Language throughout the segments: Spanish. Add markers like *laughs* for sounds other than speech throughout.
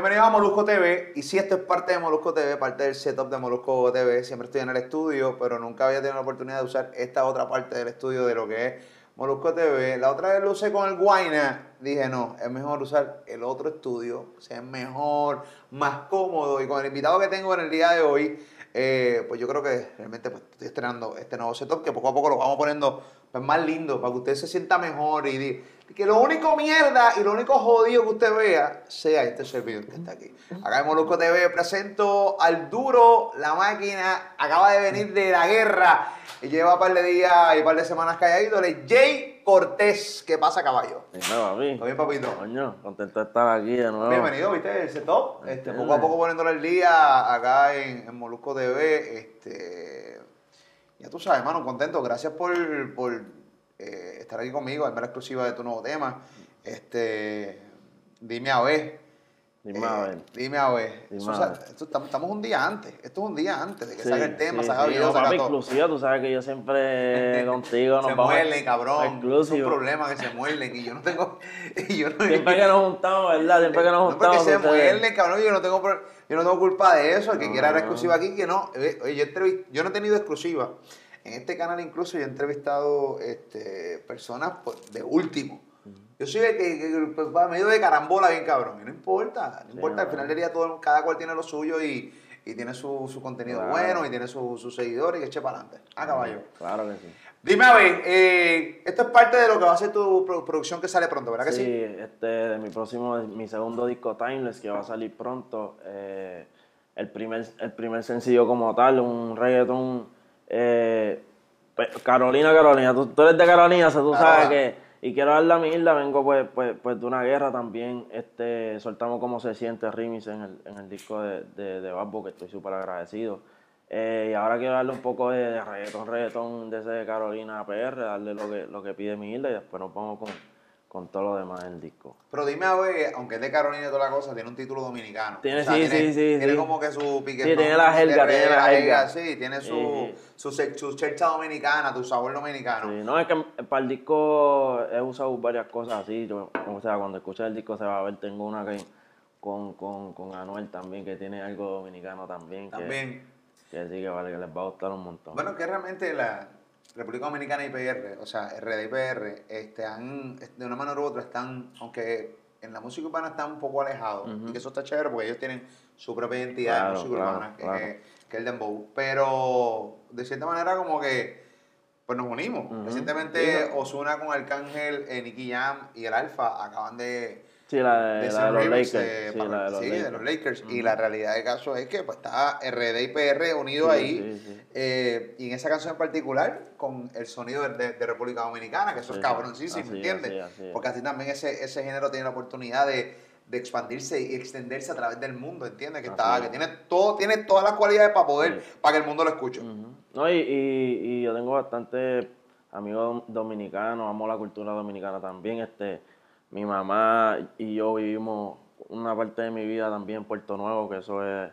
Bienvenidos a Molusco TV. Y si esto es parte de Molusco TV, parte del setup de Molusco TV, siempre estoy en el estudio, pero nunca había tenido la oportunidad de usar esta otra parte del estudio de lo que es Molusco TV. La otra vez lo usé con el Guayna. Dije, no, es mejor usar el otro estudio, sea, es mejor, más cómodo. Y con el invitado que tengo en el día de hoy, eh, pues yo creo que realmente pues, estoy estrenando este nuevo setup que poco a poco lo vamos poniendo pues, más lindo para que usted se sienta mejor y que lo único mierda y lo único jodido que usted vea sea este servidor que está aquí. Acá en Molusco TV presento al duro, la máquina, acaba de venir de la guerra y lleva un par de días y un par de semanas es Jay Cortés. ¿Qué pasa, caballo? Dime, papi. ¿Todo bien, papito? Coño, contento de estar aquí de nuevo. Bienvenido, ¿viste? El setup. Este, poco a poco poniéndole el día acá en, en Molusco TV. Este, ya tú sabes, hermano, contento. Gracias por, por eh, estar aquí conmigo, darme la exclusiva de tu nuevo tema. Este, dime a ver. Dime a eh, ver. Dime a ver. Estamos, un día antes. Esto es un día antes de que Sí, salga el tema, sí, salga sí, video, papi, exclusiva, tú sabes que yo siempre *laughs* contigo nos se vamos. muerden, cabrón. Es un problema que se muerden y yo no tengo. *laughs* Y yo no, Siempre que nos juntamos, ¿verdad? Siempre que nos No, porque juntamos. se ustedes- muerde, cabrón. Yo no tengo, yo no tengo culpa de eso. El que No, quiera no. exclusiva aquí, que no. Eh, Oye, yo, yo no he tenido exclusiva. En este canal incluso yo he entrevistado este, personas pues, de último. Yo soy el que, que- pues, va medio de carambola bien cabrón. Y no importa, no Sí, importa. Al final del día todo, cada cual tiene lo suyo y, y tiene su, su contenido Claro. bueno y tiene su- sus seguidores y que eche para adelante. Ah, caballo. Claro que sí. Dime a ver, eh, esto es parte de lo que va a ser tu pro- producción que sale pronto, ¿verdad que sí? Sí, este, de mi próximo, mi segundo disco Timeless, que va a salir pronto. eh, el, primer, el primer sencillo como tal, un reggaeton. Eh, pe- Carolina, Carolina, tú, tú eres de Carolina, o sea, tú Ah. sabes que. Y quiero dar la mierda, vengo pues, pues, pues de una guerra también. Este, soltamos cómo se siente remix en el, en el disco de, de, de Babbo, que estoy súper agradecido. Eh, y ahora quiero darle un poco de, de reggaetón, reggaetón de ese de Carolina PR, darle lo que, lo que pide mi isla y después nos vamos con, con todo lo demás del disco. Pero dime a ver, aunque es de Carolina y toda la cosa, tiene un título dominicano. Tiene, sí, sí, sí, Tiene sí. como que su pique. Sí, tiene la jerga, tiene la jerga. Sí, tiene su, Sí. su, se- su chercha dominicana, tu sabor dominicano. Sí, no, es que para el disco he usado varias cosas así. yo- o sea, cuando escuches el disco se va a ver, tengo una que con, con, con Anuel también, que tiene algo dominicano también. que- También. Que, sí, que vale, que les va a gustar un montón. Bueno, que realmente la República Dominicana y PR, o sea, RD y PR, este, han, de una manera u otra están, aunque en la música urbana están un poco alejados, y que eso está chévere porque ellos tienen su propia identidad Claro, de música claro, urbana, que, claro. que es el dembow. Pero, de cierta manera, como que, pues nos unimos. Recientemente. Osuna con Arcángel, eh, Nicky Jam y el Alfa acaban de sí, la de, la los Lakers. eh, sí, la de los sí, Lakers. de los Lakers. Y la realidad del caso es que pues, está RD y PR unidos Sí, ahí. eh, y en esa canción en particular, con el sonido de, República Dominicana, que eso es cabroncísimo, Así, ¿entiendes? así, así es. Porque así también ese, ese género tiene la oportunidad de, de expandirse y extenderse a través del mundo, ¿entiendes? Que, está, es. que tiene, todo, tiene todas las cualidades para poder, para que el mundo lo escuche. No, y, y, y yo tengo bastante amigos dominicanos, amo la cultura dominicana también. Este, mi mamá y yo vivimos una parte de mi vida también en Puerto Nuevo, que eso es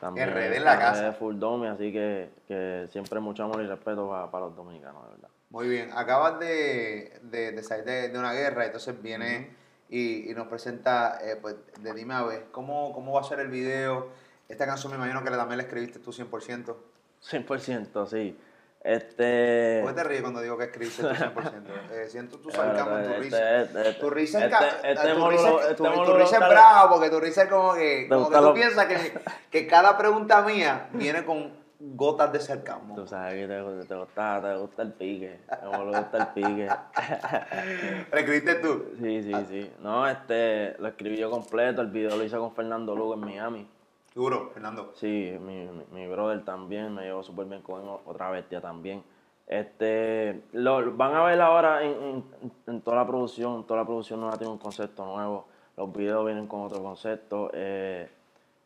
también RD en la casa. es full domi, así que, que siempre mucho amor y respeto para, los dominicanos, de verdad. Muy bien, acabas de, de, de salir de, de una guerra, entonces viene y, y nos presenta, eh, pues, de dime a ver, ¿cómo, ¿cómo va a ser el video? Esta canción me imagino que también la escribiste tú 100%. 100%, sí. Este... ¿Por qué te ríes cuando digo que escribiste tú 100%? *laughs* Eh, siento tu sarcasmo en tu este- risa. este- Tu risa es, este- tu risa- es bravo, porque tu risa es como que, como que tú piensas que, *laughs* que cada pregunta mía viene con gotas de sarcasmo. Tú sabes que te, te gusta, te gusta el pique, como le gusta el pique. *laughs* ¿Lo escribiste tú? Sí, sí, sí. No, este, lo escribí yo completo, el video lo hice con Fernando Lugo en Miami. Duro, Fernando. Sí, mi, mi, mi brother también, me llevó súper bien con él, otra bestia también. Este, lo, van a ver ahora en, en, en toda la producción, toda la producción nueva tiene un concepto nuevo, los videos vienen con otro concepto. eh,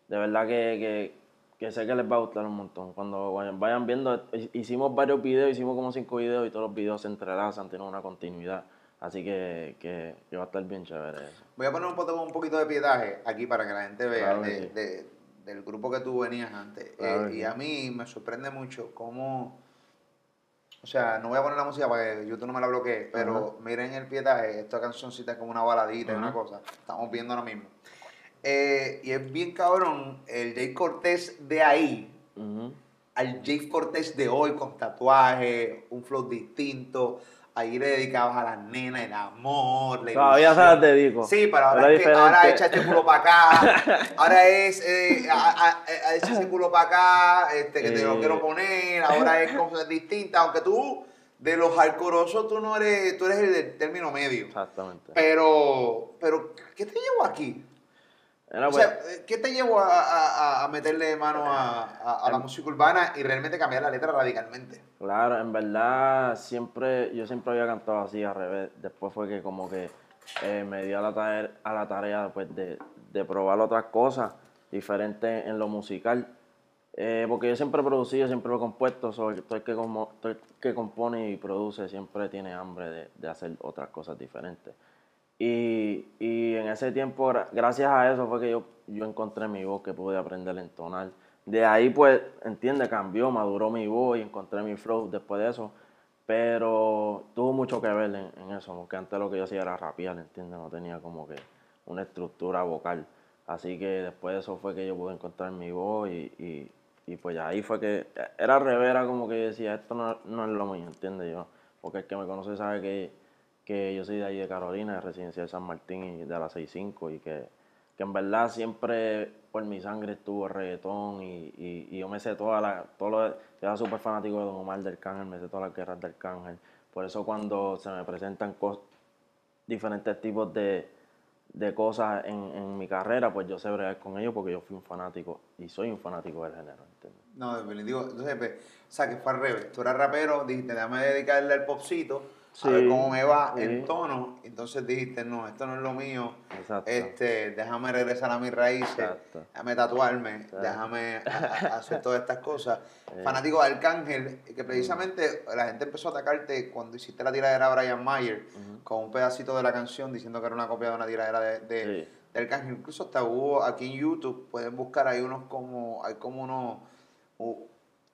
de verdad que, que que sé que les va a gustar un montón. Cuando vayan, viendo, hi- hicimos varios videos, hicimos como cinco videos y todos los videos se entrelazan, tienen una continuidad. Así que, que, va a estar bien chévere eso. Voy a poner un, poco, un poquito de pietaje aquí para que la gente vea Claro que de- sí. de- del grupo que tú venías antes. Claro Eh, y a mí me sorprende mucho cómo. O sea, no voy a poner la música para que YouTube no me la bloquee, pero miren el pietaje. Esta cancioncita es como una baladita y una cosa. Estamos viendo ahora mismo. Eh, y es bien cabrón el Jay Cortés de ahí al Jay Cortés de hoy con tatuaje, un flow distinto. Ahí le dedicabas a las nenas el amor, la Todavía se las dedico. Sí, pero ahora, es que ahora echa este culo para acá. *laughs* Ahora es, eh, a, a- a- echa ese culo para acá, este, que te lo quiero poner. Ahora es *laughs* cosas distintas. Aunque tú, de los hardcoreosos, tú no eres, tú eres el del término medio. Exactamente. Pero, pero, ¿qué te llevó aquí? Era O sea, ¿qué te llevó a, a- a- meterle mano a, a- la música urbana y realmente cambiar la letra radicalmente? Claro, en verdad siempre, yo siempre había cantado así al revés. Después fue que como que eh, me dio a la tarea, a la tarea pues, de, de probar otras cosas diferentes en lo musical. Eh, porque yo siempre he producido, siempre lo he compuesto, soy, todo el que, como, todo el que compone y produce siempre tiene hambre de, de hacer otras cosas diferentes. Y, y en ese tiempo, gra- gracias a eso fue que yo, yo encontré mi voz, que pude aprender a entonar. De ahí, pues, entiende, cambió, maduró mi voz y encontré mi flow después de eso. Pero tuvo mucho que ver en, eso, porque antes lo que yo hacía era rapear, ¿entiendes? No tenía como que una estructura vocal. Así que después de eso fue que yo pude encontrar mi voz y, y, pues ahí fue que era al revés, era como que yo decía, esto no, no es lo mío, ¿entiendes? Yo, porque el que me conoce sabe que, que yo soy de ahí de Carolina, de Residencia de San Martín y de la 65 y que, que en verdad siempre por mi sangre estuvo reggaetón y, y, yo me sé toda la, todo yo era súper fanático de Don Omar del Cángel, me sé todas las guerras del Cángel. Por eso cuando se me presentan diferentes tipos de, de cosas en, en mi carrera, pues yo sé bregar con ellos porque yo fui un fanático y soy un fanático del género, ¿entiendes? No, definitivo. Entonces, pues, o sea, que fue al revés. Tú eras rapero, dijiste, déjame dedicarle al popcito, a ver Sí, cómo me va sí. en tono. Entonces dijiste, no, esto no es lo mío. Exacto. Este, déjame regresar a mis raíces, Exacto. déjame tatuarme, Exacto. déjame a- a- hacer todas estas cosas. *laughs* Fanático de Arcángel, que precisamente la gente empezó a atacarte cuando hiciste la tiradera a Brian Mayer con un pedacito de la canción diciendo que era una copia de una tiradera de, de, Sí. de Arcángel. Incluso hasta hubo aquí en YouTube, pueden buscar, hay unos como, hay como unos,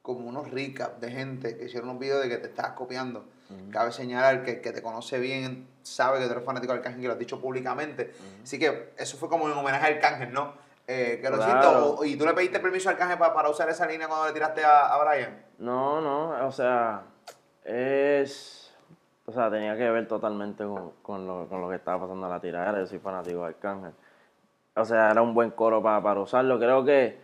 como unos recaps de gente que hicieron unos videos de que te estabas copiando. Cabe señalar que el que te conoce bien sabe que tú eres fanático de Arcángel y lo has dicho públicamente. Así que eso fue como en homenaje a Arcángel, ¿no? Eh, que lo Claro. hiciste, o- y tú le pediste permiso a Arcángel para, para usar esa línea cuando le tiraste a, a Brian. No, no, o sea, es. O sea, tenía que ver totalmente con, con lo, con lo que estaba pasando en la tiradera. Yo soy fanático de Arcángel. O sea, era un buen coro para, para usarlo. Creo que,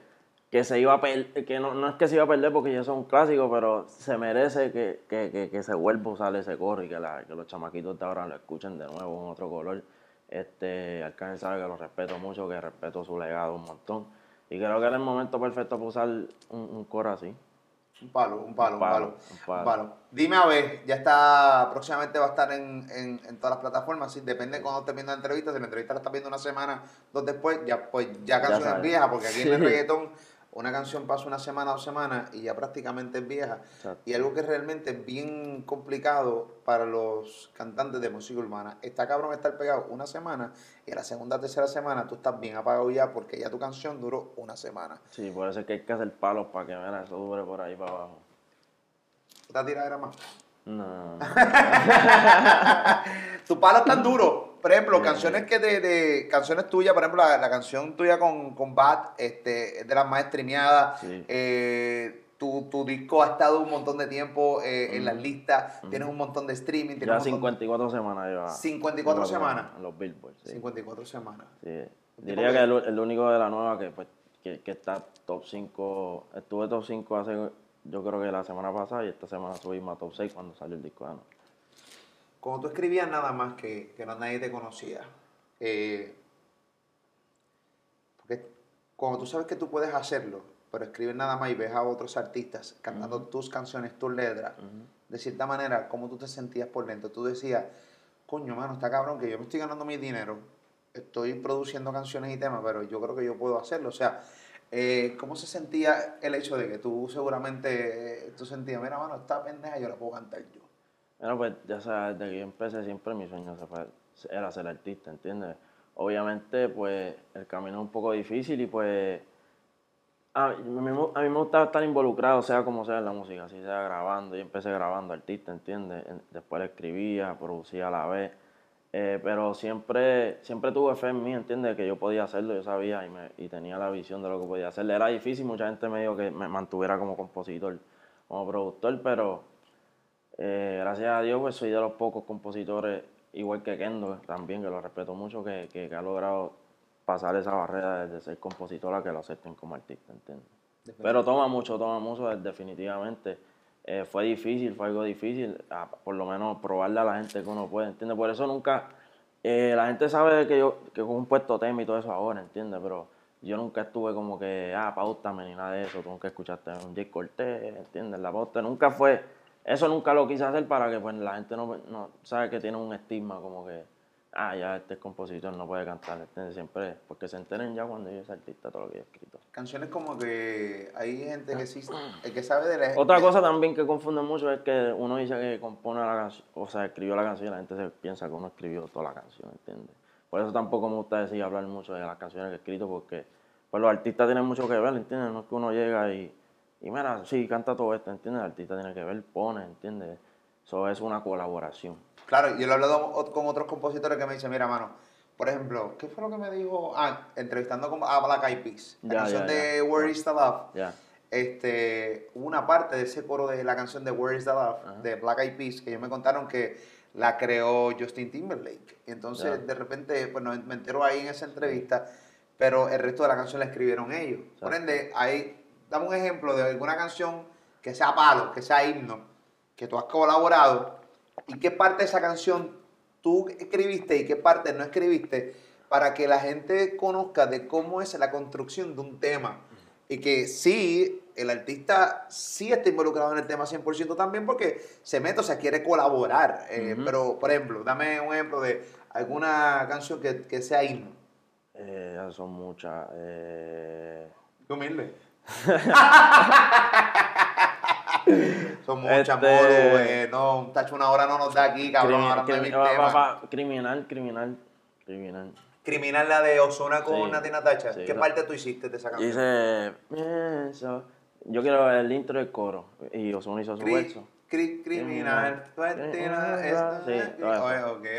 que se iba a perder, que no, no es que se iba a perder porque ya es un clásico, pero se merece que, que, que, que se vuelva a usar ese coro y que, la, que los chamaquitos de ahora lo escuchen de nuevo en otro color. Este, Arcángel sabe que lo respeto mucho, que respeto su legado un montón. Y creo que era el momento perfecto para usar un, un coro así. Un palo, un palo, un Un palo, palo, un palo. palo. Dime a ver, ya está, próximamente va a estar en, en, en todas las plataformas, sí, depende de cuando estés viendo la entrevista, si la entrevista la estás viendo una semana, dos después, ya pues ya canción es sabes. vieja, porque aquí en el reggaetón una canción pasa una semana, dos semanas y ya prácticamente es vieja. Exacto. Y algo que realmente es bien complicado para los cantantes de música urbana, está cabrón estar pegado una semana y a la segunda, tercera semana tú estás bien apagado ya porque ya tu canción duró una semana. Sí, por eso es que hay que hacer palos para que eso dure por ahí para abajo. ¿Esta tiradera más? No. *laughs* Tu palo es tan duro. Por ejemplo, canciones que de, de- canciones tuyas, por ejemplo, la, la canción tuya con, con Bat, este, es de las más streameadas. Sí. Eh, tu, tu disco ha estado un montón de tiempo eh, en las listas. Tienes un montón de streaming. Tienes Ya un montón- 54 semanas lleva. 54 lleva semanas. En los Billboard, sí. 54 semanas. Sí. Diría que el, el único de la nueva que, pues, que, que está top 5, estuve top 5 hace, yo creo que la semana pasada y esta semana subimos a top 6 cuando salió el disco de Ano. Cuando tú escribías nada más que, que no nadie te conocía, eh, porque cuando tú sabes que tú puedes hacerlo, pero escribes nada más y ves a otros artistas cantando tus canciones, tus letras, de cierta manera, ¿cómo tú te sentías por dentro? Tú decías, coño, mano, está cabrón que yo me estoy ganando mi dinero, estoy produciendo canciones y temas, pero yo creo que yo puedo hacerlo. O sea, Eh, ¿Cómo se sentía el hecho de que tú seguramente, tú sentías, mira, mano, esta pendeja yo la puedo cantar yo? Bueno, pues ya sabes, desde que yo empecé siempre mi sueño era ser artista, ¿entiendes? Obviamente, pues el camino es un poco difícil y pues a mí, a mí me gustaba estar involucrado, sea como sea en la música, así sea grabando. Yo empecé grabando artista, ¿entiendes? En- Después escribía, producía a la vez. Eh, pero siempre, siempre tuve fe en mí, ¿entiendes? Que yo podía hacerlo, yo sabía y, me- y tenía la visión de lo que podía hacer. Era difícil, mucha gente me dijo que me mantuviera como compositor, como productor, pero eh, gracias a Dios, pues soy de los pocos compositores, igual que Kendo también, que lo respeto mucho, que, que- que ha logrado pasar esa barrera desde ser compositor a que lo acepten como artista, ¿entiendes? Pero toma mucho, toma mucho, eh, definitivamente. Eh, fue difícil, fue algo difícil, a- por lo menos probarle a la gente que uno puede, ¿entiendes? Por eso nunca, eh, la gente sabe que yo que con un puesto tema y todo eso ahora, ¿entiendes? Pero yo nunca estuve como que, ah, pautame ni nada de eso, tú nunca escuchaste un Jay Cortés, ¿entiendes? La pauta nunca fue, eso nunca lo quise hacer para que pues la gente no, no sabe que tiene un estigma como que, ah, ya este es compositor, no puede cantar, ¿entiendes? Siempre, porque se enteren ya cuando yo soy artista todo lo que yo he escrito. Canciones como que hay gente que sí, el que sabe de la Otra cosa también que confunde mucho es que uno dice que compone la canción, o sea, escribió la canción y la gente se piensa que uno escribió toda la canción, ¿entiendes? Por eso tampoco me gusta decir hablar mucho de las canciones que he escrito porque pues los artistas tienen mucho que ver, ¿entiendes? No es que uno llega y, y mira, sí, canta todo esto, ¿entiendes? El artista tiene que ver, pone, ¿entiendes? Eso es una colaboración. Claro, yo lo he hablado con otros compositores que me dicen, mira, mano, por ejemplo, ¿qué fue lo que me dijo? Ah, entrevistando a Black Eyed Peas, la Ya, canción ya, de ya. Where is the Love. Este, una parte de ese coro de la canción de Where is the Love, de Black Eyed Peas, que ellos me contaron que la creó Justin Timberlake. Y entonces, de repente, pues no, me entero ahí en esa entrevista, pero el resto de la canción la escribieron ellos. Por Exacto. ende, ahí, dame un ejemplo de alguna canción que sea palo, que sea himno, que tú has colaborado, y qué parte de esa canción tú escribiste y qué parte no escribiste, para que la gente conozca de cómo es la construcción de un tema. Y que sí, el artista sí está involucrado en el tema 100% también porque se mete, o sea, quiere colaborar. Eh. Pero, por ejemplo, dame un ejemplo de alguna canción que, que sea himno. Eh, son muchas. Eh, Qué humilde. Son muchas, Este- eh, no, un tacho una hora no nos da aquí, cabrón, crimi- ahora no hay crimi- mil va- temas. va- va- criminal, criminal, criminal. Criminal la de Ozuna con Sí, Nati Natacha. sí, ¿Qué parte tú hiciste de esa canción? Dice, eso. Yo quiero el intro del coro. Y Ozuna hizo su Cri- verso. cri- criminal. Sí. Oye,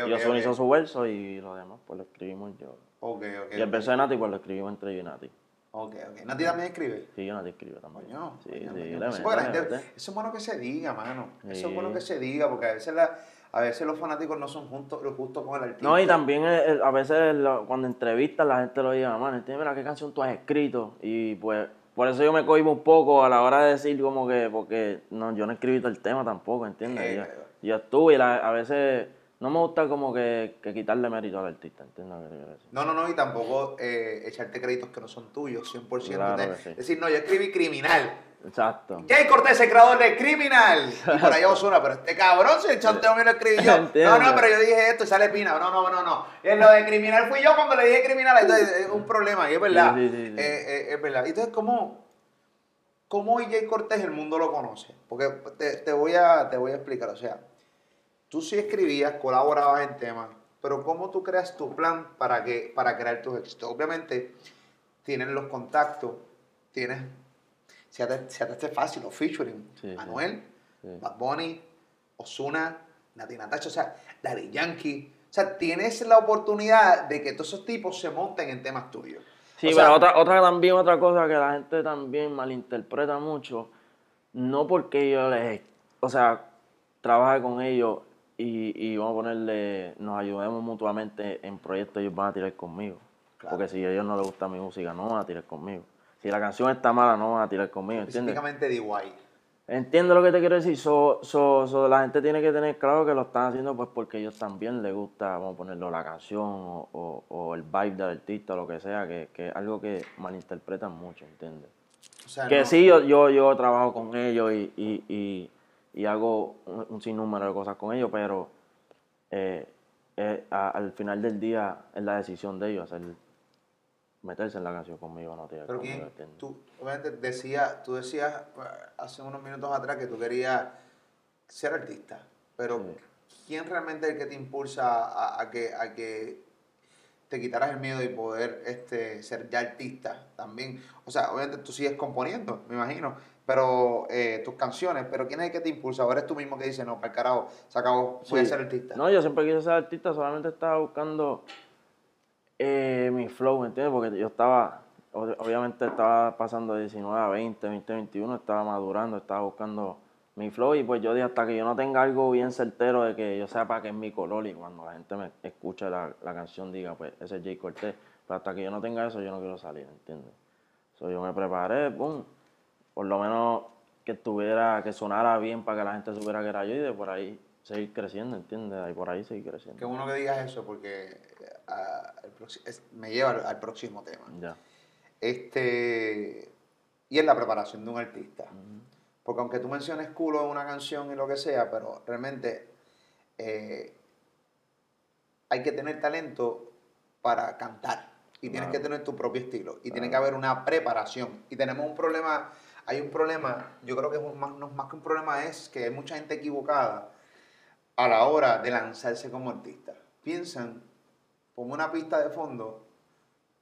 y Ozuna ok. hizo su verso y lo demás pues lo escribimos yo. Ok, ok. Y el verso de Nati pues lo escribimos entre yo y Nati. Ok, ok. Nati también escribe. Sí, yo Nati escribo también. Coño, sí, coño, sí, coño. le Eso, la gente- es bueno que se diga, mano. Eso es Sí. bueno que se diga, porque a veces, la, a veces los fanáticos no son juntos, justos con el artista. No, y también eh, eh, a veces lo- cuando entrevistas la gente lo dice, mano, ¿entiendes? Mira qué canción tú has escrito. Y pues por eso yo me cohibo un poco a la hora de decir como que, porque no, yo no he escrito el tema tampoco, ¿entiendes? Eh, yo, yo estuve y la- a veces no me gusta como que, que quitarle mérito al artista, ¿entiendes lo que quiero decir? No, no, no, y tampoco eh, echarte créditos que no son tuyos, 100%. Claro de- sí. Decir, no, yo escribí criminal. Exacto. Jay Cortés, el creador de Criminal. Y por allá Osuna, pero este cabrón, si el chanteo mío lo escribí yo. *laughs* No, no, pero yo dije esto y sale Pina. No, no, no, no. En lo de Criminal fui yo cuando le dije Criminal. Entonces es un problema, y es verdad. Sí, sí. Eh, eh, es verdad. Entonces, ¿cómo, cómo hoy Jay Cortés el mundo lo conoce? Porque te, te voy a, te voy a explicar. O sea, tú sí escribías, colaborabas en temas, pero ¿cómo tú creas tu plan para, que, para crear tus éxitos? Obviamente, tienes los contactos, tienes, te, si te hace fácil, los featuring, Sí. Anuel, Sí. Bad Bunny, Ozuna, Nati Natacha, o sea, Daddy Yankee. O sea, tienes la oportunidad de que todos esos tipos se monten en temas tuyos. Sí, O sea, pero otra, otra también, otra cosa que la gente también malinterpreta mucho, no porque yo les, o sea, trabaje con ellos y, y vamos a ponerle, nos ayudemos mutuamente en proyectos, ellos van a tirar conmigo. Claro. Porque si a ellos no les gusta mi música, no van a tirar conmigo. Si la canción está mala, no van a tirar conmigo, ¿entiendes? específicamente DY. Entiendo lo que te quiero decir. So, so, so, la gente tiene que tener claro que lo están haciendo pues porque ellos también les gusta, vamos a ponerlo, la canción o, o- o el vibe del artista o lo que sea, que, que es algo que malinterpretan mucho, ¿entiendes? O sea, Que no- sí, yo, yo, yo trabajo con ellos y, y, y, y hago un, un sinnúmero de cosas con ellos, pero eh, eh, a- al final del día es la decisión de ellos hacer meterse en la canción conmigo, no tiene Pero quién, tú, obviamente decía, tú decías eh, hace unos minutos atrás que tú querías ser artista, pero ¿quién realmente es el que te impulsa a, a que, a que te quitaras el miedo y poder este, ser ya artista también? O sea, obviamente tú sigues componiendo, me imagino, pero eh, tus canciones, pero ¿quién es el que te impulsa? ¿O eres tú mismo que dices, no, para el carajo, se acabó, voy a ser artista? No, yo siempre quise ser artista, solamente estaba buscando eh, mi flow, ¿me entiendes? Porque yo estaba, ob- obviamente estaba pasando de 19 a 20, 20, 21, estaba madurando, estaba buscando mi flow y pues yo dije hasta que yo no tenga algo bien certero de que yo sepa que es mi color y cuando la gente me escuche la, la canción diga pues ese es Jay Cortés, pero hasta que yo no tenga eso yo no quiero salir, ¿entiendes? So, yo me preparé, boom, por lo menos que estuviera, que sonara bien para que la gente supiera que era yo y de por ahí seguir creciendo, ¿entiendes? Y por ahí seguir creciendo. Qué bueno que digas eso porque ah, el proxi- es- me lleva al, al próximo tema. Ya. Este, y es la preparación de un artista. Porque aunque tú menciones culo en una canción y lo que sea, pero realmente eh, hay que tener talento para cantar. Y tienes que tener tu propio estilo. Y tiene que haber una preparación. Y tenemos un problema, hay un problema, yo creo que es más, no, más que un problema es que hay mucha gente equivocada a la hora de lanzarse como artista. Piensan, pongo una pista de fondo,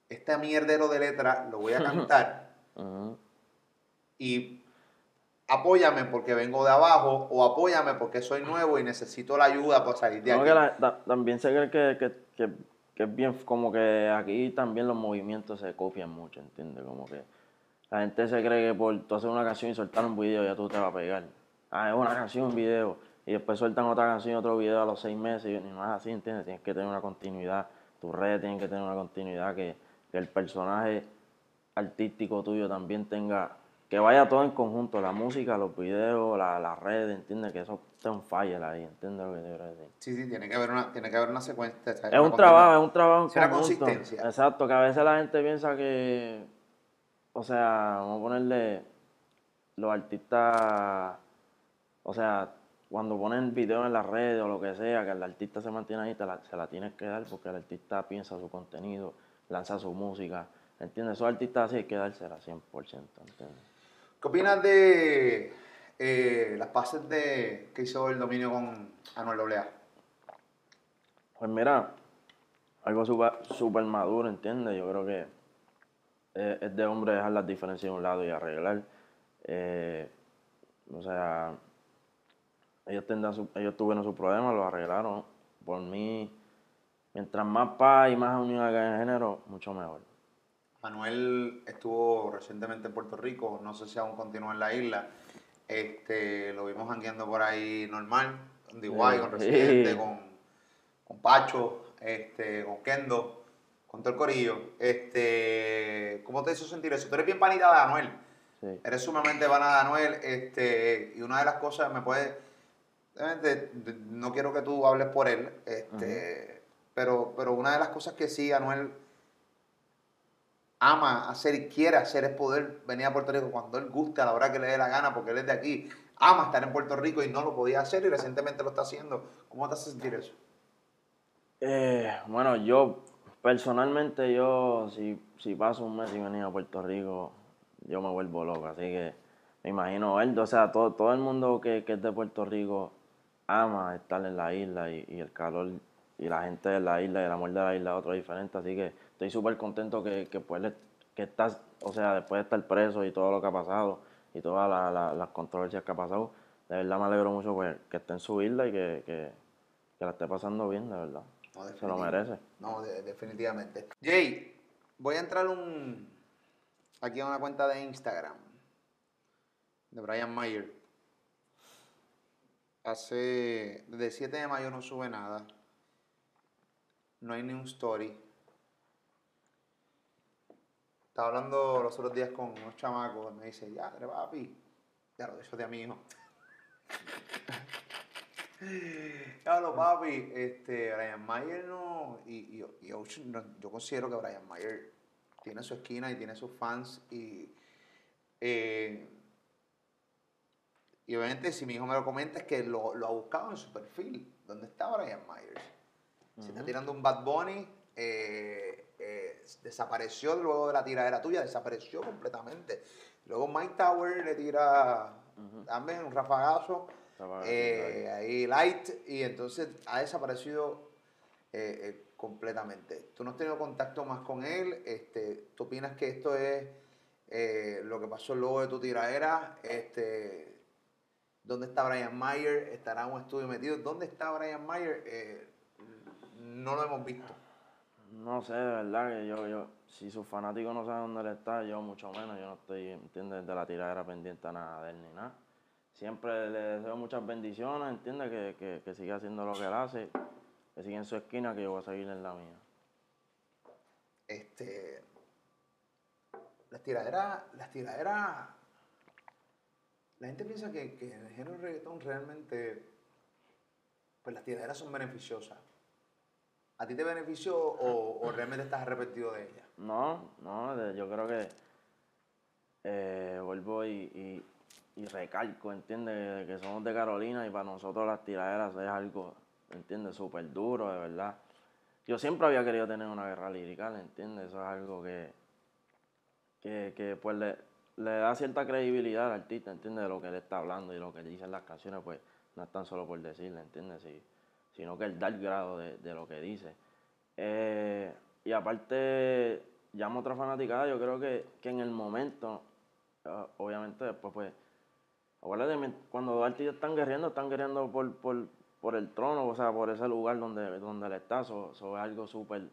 este mierdero de letra lo voy a *laughs* cantar y apóyame porque vengo de abajo o apóyame porque soy nuevo y necesito la ayuda para salir de No, aquí. que la- ta- también se cree que, que, que, que es bien, como que aquí también los movimientos se copian mucho, ¿entiendes? Como que la gente se cree que por tú hacer una canción y soltar un video ya tú te vas a pegar. Ah, es una canción, un video. Y después sueltan otra canción y otro video a los seis meses y no es así, ¿entiendes? Tienes que tener una continuidad. Tus redes tienen que tener una continuidad que, que el personaje artístico tuyo también tenga, que vaya todo en conjunto, la música, los videos, la- las redes, ¿entiendes? Que eso esté un fire ahí, ¿entiendes lo que te quiero decir? Sí, sí, tiene que haber una, tiene que haber una secuencia. Es un trabajo, es un trabajo en Sí, una conjunto. consistencia. Exacto, que a veces la gente piensa que, o sea, vamos a ponerle los artistas, o sea, cuando ponen videos en las redes o lo que sea, que el artista se mantiene ahí, te la- se la tienes que dar porque el artista piensa su contenido, lanza su música, ¿entiendes? Esos artistas así hay que dársela 100%, ¿entiendes? ¿Qué opinas de eh, las pases de, que hizo el dominio con Anuel AA? Pues mira, algo súper super maduro, ¿entiendes? Yo creo que eh, es de hombre dejar las diferencias de un lado y arreglar. Eh, o sea, ellos, tendrán su- ellos tuvieron sus problemas, los arreglaron. Por mí, mientras más paz y más unión haya en el género, mucho mejor. Manuel estuvo recientemente en Puerto Rico, no sé si aún continúa en la isla. Este, lo vimos jangueando por ahí normal, con DY, con Sí. Residente, con, con Pacho, este, con Kendo, con todo el corillo. Este, ¿Cómo te hizo sentir eso? Tú eres bien panita de Anuel. Sí. Eres sumamente pana de Anuel. Este, y una de las cosas me puede. de- no quiero que tú hables por él. Este, pero, pero una de las cosas que sí Anuel ama hacer y quiere hacer es poder venir a Puerto Rico cuando él guste, a la hora que le dé la gana, porque él es de aquí. Ama estar en Puerto Rico y no lo podía hacer y recientemente lo está haciendo. ¿Cómo te hace sentir eso? Eh, bueno, yo personalmente, yo si, si paso un mes sin venir a Puerto Rico, yo me vuelvo loco. Así que me imagino él, o sea, todo, todo el mundo que, que es de Puerto Rico ama estar en la isla y, y el calor y la gente de la isla y el amor de la isla es otro diferente. Así que estoy súper contento que, que, pues, que estás, o sea, después de estar preso y todo lo que ha pasado y todas la- la- las controversias que ha pasado, de verdad me alegro mucho pues, que esté en su isla y que, que la esté pasando bien, de verdad. No, Se lo merece. No, de- definitivamente. Jay, voy a entrar un, aquí a una cuenta de Instagram de Brian Mayer. Hace, desde el 7 de mayo no sube nada. No hay ni un story. Estaba hablando los otros días con unos chamacos. Me dice, ya, papi. Ya lo eso de mi hijo. Claro, papi, este, Brian Mayer no, y, y- y yo, no- yo considero que Brian Mayer tiene su esquina y tiene sus fans y, eh, y obviamente si mi hijo me lo comenta es que lo, lo ha buscado en su perfil, ¿dónde está Brian Mayer? Si está tirando un Bad Bunny, eh, eh, desapareció luego de la tiradera tuya, desapareció completamente. Luego Mike Tower le tira también un Rafagazo, eh, ahí light, y entonces ha desaparecido eh, eh, completamente. Tú no has tenido contacto más con él, este, ¿tú opinas que esto es eh, lo que pasó luego de tu tiradera? Este, ¿Dónde está Brian Mayer? ¿Estará en un estudio metido? ¿Dónde está Brian Mayer? Eh, no lo hemos visto. No sé, de verdad que yo, yo, si sus fanáticos no saben dónde él está, yo mucho menos, yo no estoy, ¿entiendes? De la tiradera pendiente a nada de él ni nada. Siempre le deseo muchas bendiciones, ¿entiendes? Que, que, que siga haciendo lo que él hace, que siga en su esquina, que yo voy a seguir en la mía. Este, las tiraderas, las tiraderas, la gente piensa que, que en el género reggaetón realmente, pues las tiraderas son beneficiosas. ¿A ti te benefició o, o realmente estás arrepentido de ellas? No, no, yo creo que eh, vuelvo y, y, y recalco, ¿entiendes? Que somos de Carolina y para nosotros las tiraderas es algo, ¿entiendes? Súper duro, de verdad. Yo siempre había querido tener una guerra lirical, ¿entiendes? Eso es algo que, que, pues le, le da cierta credibilidad al artista, ¿entiendes? De lo que él está hablando y lo que él dice en las canciones, pues no es tan solo por decirle, ¿entiendes? Sí, sino que él da grado de, de lo que dice. Eh, y aparte, llamo otra fanaticada, yo creo que, que en el momento, ah, obviamente después pues, acuérdate, cuando dos artistas están guerreando, están guerreando por, por, por el trono, o sea, por ese lugar donde, donde él está, eso es algo súper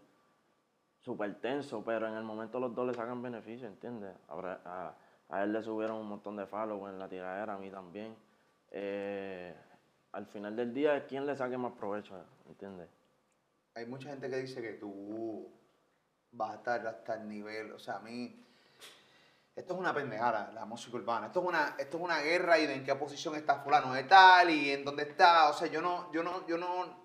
súper tenso, pero en el momento los dos le sacan beneficio, ¿entiendes? A, él le subieron un montón de followers en la tiradera, a mí también. Eh, al final del día es quien le saque más provecho, ¿entiendes? Hay mucha gente que dice que tú vas a estar hasta el nivel, o sea, a mí, esto es una pendejada, la música urbana, esto es una, esto es una guerra y de en qué posición está fulano de tal y en dónde está, o sea, yo no, yo no, yo no,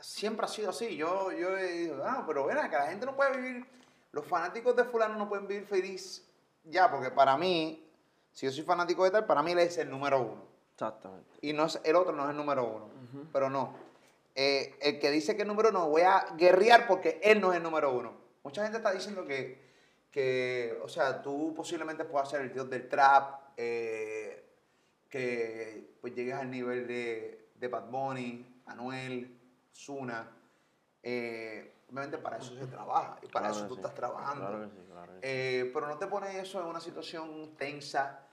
siempre ha sido así, yo, yo he dicho, ah, pero ven acá, la gente no puede vivir, los fanáticos de fulano no pueden vivir feliz ya, porque para mí, si yo soy fanático de tal, para mí él es el número uno Exactamente. y no es, el otro no es el número uno. Pero no. Eh, el que dice que es número uno, voy a guerrear porque él no es el número uno. Mucha gente está diciendo que, que o sea, tú posiblemente puedas ser el dios del trap, eh, que pues llegues al nivel de, de Bad Bunny, Anuel, Zuna. Eh, obviamente para eso se trabaja y para Claro eso tú sí, estás trabajando. Claro sí, claro. Eh, pero no te pone eso en una situación tensa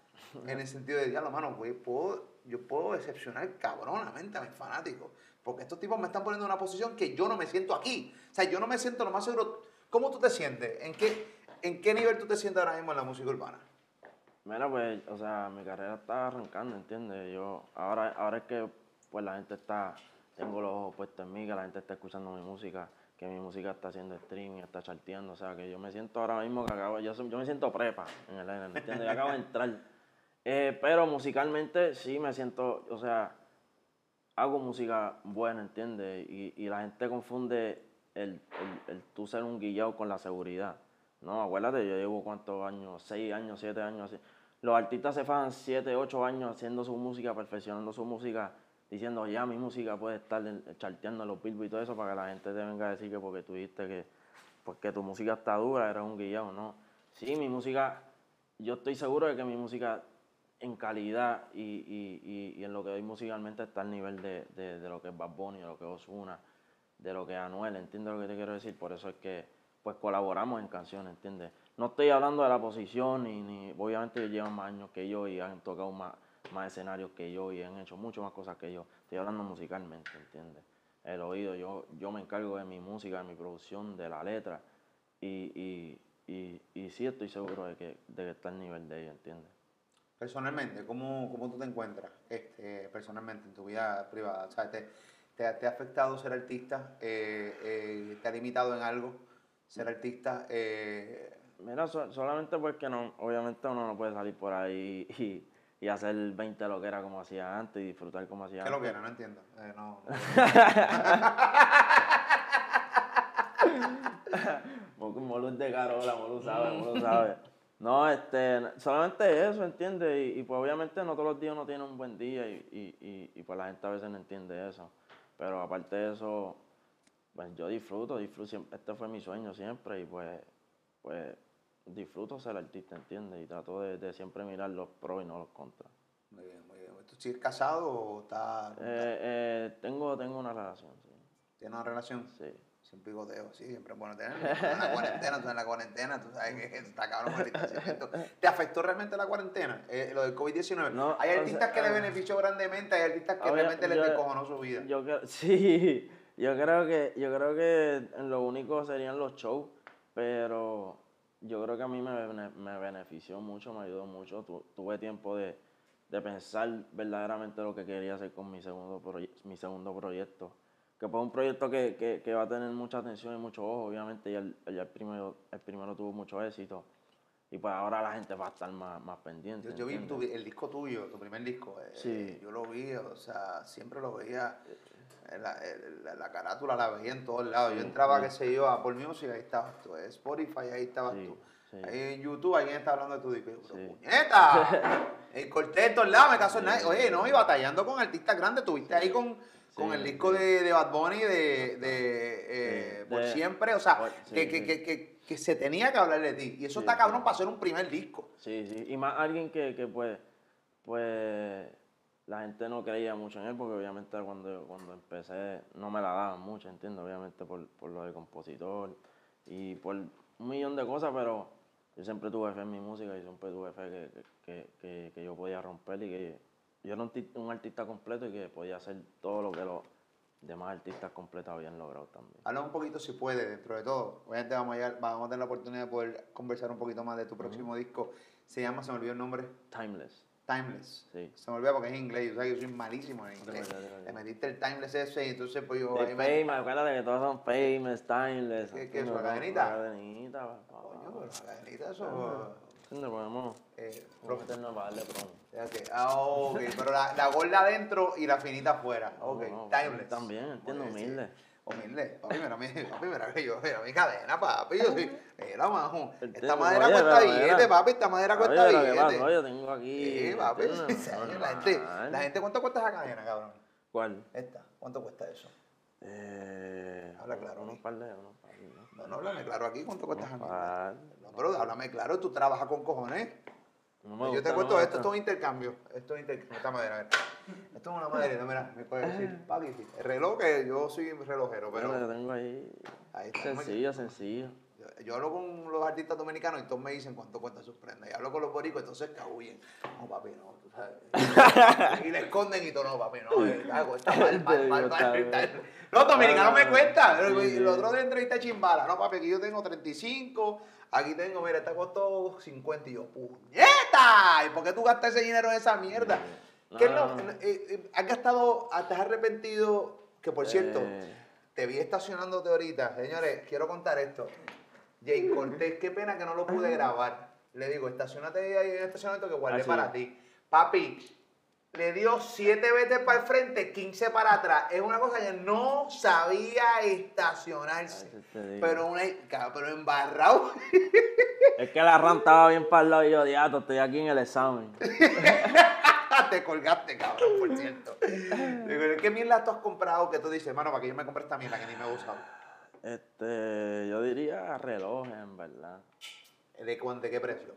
en el sentido de, diablo, mano, güey, puedo, yo puedo decepcionar cabronamente a mis fanáticos. Porque estos tipos me están poniendo en una posición que yo no me siento aquí. O sea, yo no me siento lo más seguro. ¿Cómo tú te sientes? ¿En qué, en qué nivel tú te sientes ahora mismo en la música urbana? Mira, pues, o sea, mi carrera está arrancando, ¿entiendes? Yo, ahora, ahora es que, pues, la gente está, tengo los ojos puestos en mí, que la gente está escuchando mi música, que mi música está haciendo streaming, está charteando, o sea, que yo me siento ahora mismo que acabo, yo, yo me siento prepa en el aire, ¿entiendes? Yo acabo de entrar. *laughs* Eh, pero musicalmente sí me siento, o sea, hago música buena, ¿entiendes? Y, y la gente confunde el, el, el tú ser un guillado con la seguridad. No, acuérdate, yo llevo cuántos años, seis años, siete años así. Los artistas se fajan siete, ocho años haciendo su música, perfeccionando su música, diciendo ya mi música puede estar charteando los billboards y todo eso para que la gente te venga a decir que porque tú dijiste que porque tu música está dura, eres un guillado, no. Sí, mi música, yo estoy seguro de que mi música en calidad y, en lo que doy musicalmente está al nivel de, de, de lo que es Bad Bunny, de lo que es Ozuna, de lo que es Anuel, ¿entiendes lo que te quiero decir? Por eso es que pues colaboramos en canciones, ¿entiendes? No estoy hablando de la posición, ni, ni obviamente llevan más años que yo y han tocado más, más escenarios que yo y han hecho mucho más cosas que yo. Estoy hablando musicalmente, ¿entiendes? El oído, yo, yo me encargo de mi música, de mi producción, de la letra y, y, y, y sí estoy seguro de que, de que está al nivel de ellos, ¿entiendes? Personalmente, ¿cómo, cómo tú te encuentras este, personalmente en tu vida privada? O sea, ¿te, te, te ha afectado ser artista? Eh, eh, ¿Te ha limitado en algo ser artista? Eh, Mira, so- solamente porque no, obviamente uno no puede salir por ahí y, y hacer 20 lo que era como hacía antes y disfrutar como hacía ¿Qué antes. lo que era? No entiendo. Eh, no, *laughs* Molu es de Carola, Molu sabe, Molu *laughs* sabe. No, este, solamente eso, ¿entiendes? Y, y, pues obviamente no todos los días uno tiene un buen día y, y, y, y pues la gente a veces no entiende eso. Pero aparte de eso, pues yo disfruto, disfruto, siempre, este fue mi sueño siempre y pues, pues disfruto ser artista, ¿entiendes? Y trato de, de siempre mirar los pros y no los contras. Muy bien, muy bien. ¿Tú sigues casado o estás... Eh, eh, tengo, tengo una relación, sí. ¿Tienes una relación? sí. Sin picoteo, sí, siempre es bueno tenerlo. En la cuarentena, tú en la cuarentena, tú sabes que está cabrón con el distanciamiento. ¿Te afectó realmente la cuarentena? Eh, lo del COVID-19. No, hay o artistas sea, que le ah. benefició grandemente, hay artistas que Obvio, realmente les yo- descojonó su vida. Yo creo, *laughs* sí, yo creo que, yo creo que lo único serían los shows, pero yo creo que a mí me, me benefició mucho, me ayudó mucho. Tu- tuve tiempo de, de pensar verdaderamente lo que quería hacer con mi segundo, proye- mi segundo proyecto. Que fue un proyecto que, que, que va a tener mucha atención y mucho ojo, obviamente, ya el, el primero, el primero tuvo mucho éxito. Y pues ahora la gente va a estar más, más pendiente. Yo, yo vi tu- el disco tuyo, tu primer disco, eh, Sí. yo lo vi, o sea, siempre lo veía, la, en la- la carátula la veía en todos lados. Yo entraba, sí. qué sé yo, a Apple Music, ahí estabas tú, eh, Spotify, ahí estabas tú. Ahí en YouTube alguien está hablando de tu disco. Yo, pero puñeta, *laughs* el corte de todos lados, me caso en nadie. Oye, no, y batallando con artistas grandes, tuviste ahí con, con el disco de, de Bad Bunny de, eh, Por Siempre, o sea, que, que, que se tenía que hablar de ti. Y eso Sí, está cabrón para hacer un primer disco. Sí, sí. Y más alguien que, que pues, pues la gente no creía mucho en él, porque obviamente cuando, cuando empecé no me la daban mucho, entiendo, obviamente por, por lo de compositor y por un millón de cosas, pero yo siempre tuve fe en mi música y siempre tuve fe que, que, que, yo podía romper y que yo era un, un artista completo y que podía hacer todo lo que los demás artistas completos habían logrado también. Habla un poquito si puede, dentro de todo. Obviamente vamos a, llegar- vamos a tener la oportunidad de poder conversar un poquito más de tu próximo disco. Se llama, se me olvidó el nombre, Timeless. Timeless. Sí. Se me olvida porque es inglés, yo, sabes que yo soy malísimo en inglés. te. Le metiste el Timeless ese y entonces pues yo... De famous, acuérdate que todos son famous, timeless. ¿Qué- qué es, la cadenita? La cadenita, papá. Coño, la cadenita eso... Podemos Eh, podemos meternos para darle promo. fíjate. Ah, ok, *laughs* pero la, la gorda adentro y la finita afuera. Ok, No, timeless. también, entiendo, Muy bien, sí. humilde. Humilde. Papi, mira, mi, papi, mira que yo, mira mi cadena, papi. Yo soy, mira, majo. Esta madera oye, cuesta billete, papi. Esta madera Oye, cuesta ¿qué billete. Yo tengo aquí. Sí, papi. *laughs* la, gente, la gente, ¿cuánto cuesta esa cadena, cabrón? ¿Cuál? Esta, ¿cuánto cuesta eso? Eh, Habla claro, ¿no? par de, unos par de. unos No, no, háblame claro aquí, ¿cuánto cuesta esa par. mierda? No, pero háblame claro, tú trabajas con cojones. No me Yo te no cuento me esto, esto es un intercambio. Esto es intercambio. Esta madera, mira. Esto es una madera, mira, me puede decir, *laughs* papi. El reloj que yo soy relojero, Pero lo tengo ahí. ahí está. Sencillo, sencillo. Yo, yo hablo con los artistas dominicanos y todos me dicen cuánto cuesta sus prendas. Y hablo con los boricos, entonces cagullen. No, papi, no, tú sabes. y le esconden y todo, no, papi, no. eh, *laughs* ah, cuesta mal, mal, mal, Está mal, bien. mal. Los dominicanos me cuesta. Y sí. el otro de entrevista chimbala. No, papi, aquí yo tengo 35. Aquí tengo, mira, esta costó 50. Y yo, ¡puñeta! ¿Y por qué tú gastas ese dinero en esa mierda? ¿Qué no, no. eh, eh, ¿Has gastado, estás arrepentido? Que por cierto, Eh. te vi estacionándote ahorita. Señores, quiero contar esto. Jay Cortés, qué pena que no lo pude grabar. Le digo, estacionate ahí en el estacionamiento que guardé para ti. Papi, le dio 7 veces para el frente, 15 para atrás. Es una cosa que no sabía estacionarse. Ay, te digo. Pero, una, pero embarrado. *laughs* Es que la RAM estaba bien para el lado y yo, diato, estoy aquí en el examen. *laughs* te colgaste, cabrón, por cierto. Digo, ¿Qué mierda tú has comprado que tú dices, mano, para que yo me compre esta mierda que ni me gusta? Este, yo diría relojes, en verdad. ¿De, cuán- de qué precio?